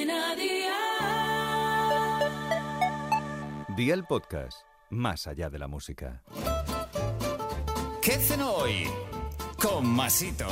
Cadena Día el podcast, más allá de la música. ¿Qué cenó hoy? Con Masito.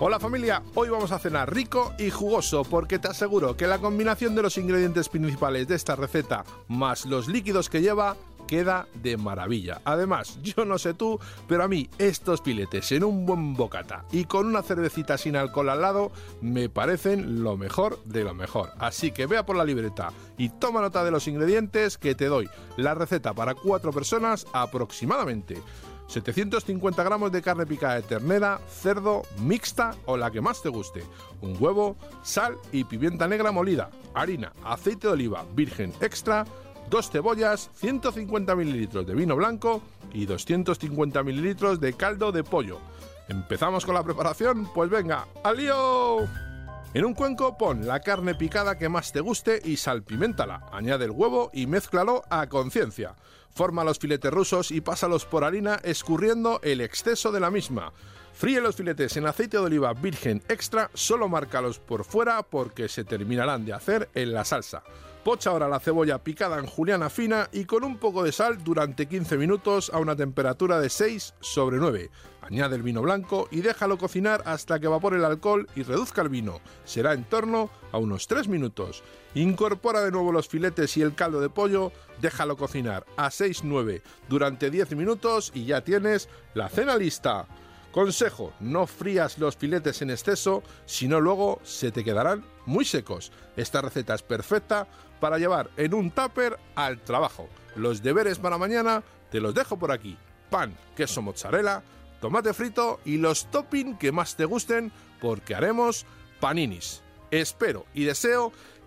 Hola familia, hoy vamos a cenar rico y jugoso porque te aseguro que la combinación de los ingredientes principales de esta receta más los líquidos que lleva queda de maravilla. Además, yo no sé tú, pero a mí estos filetes en un buen bocata y con una cervecita sin alcohol al lado me parecen lo mejor de lo mejor. Así que vea por la libreta y toma nota de los ingredientes que te doy la receta para cuatro personas aproximadamente. 750 gramos de carne picada de ternera, cerdo, mixta o la que más te guste, un huevo, sal y pimienta negra molida, harina, aceite de oliva virgen extra, dos cebollas, 150 mililitros de vino blanco y 250 mililitros de caldo de pollo. ¿Empezamos con la preparación? Pues venga, ¡al lío! En un cuenco pon la carne picada que más te guste y salpiméntala. Añade el huevo y mézclalo a conciencia. Forma los filetes rusos y pásalos por harina escurriendo el exceso de la misma. Fríe los filetes en aceite de oliva virgen extra, solo márcalos por fuera porque se terminarán de hacer en la salsa. Pocha ahora la cebolla picada en juliana fina y con un poco de sal durante 15 minutos a una temperatura de 6 sobre 9. Añade el vino blanco y déjalo cocinar hasta que evapore el alcohol y reduzca el vino. Será en torno a unos 3 minutos. Incorpora de nuevo los filetes y el caldo de pollo, déjalo cocinar a 6-9 durante 10 minutos y ya tienes la cena lista. Consejo, no frías los filetes en exceso, si no luego se te quedarán muy secos. Esta receta es perfecta para llevar en un tupper al trabajo. Los deberes para mañana te los dejo por aquí. Pan, queso mozzarella, tomate frito y los topping que más te gusten porque haremos paninis. Espero y deseo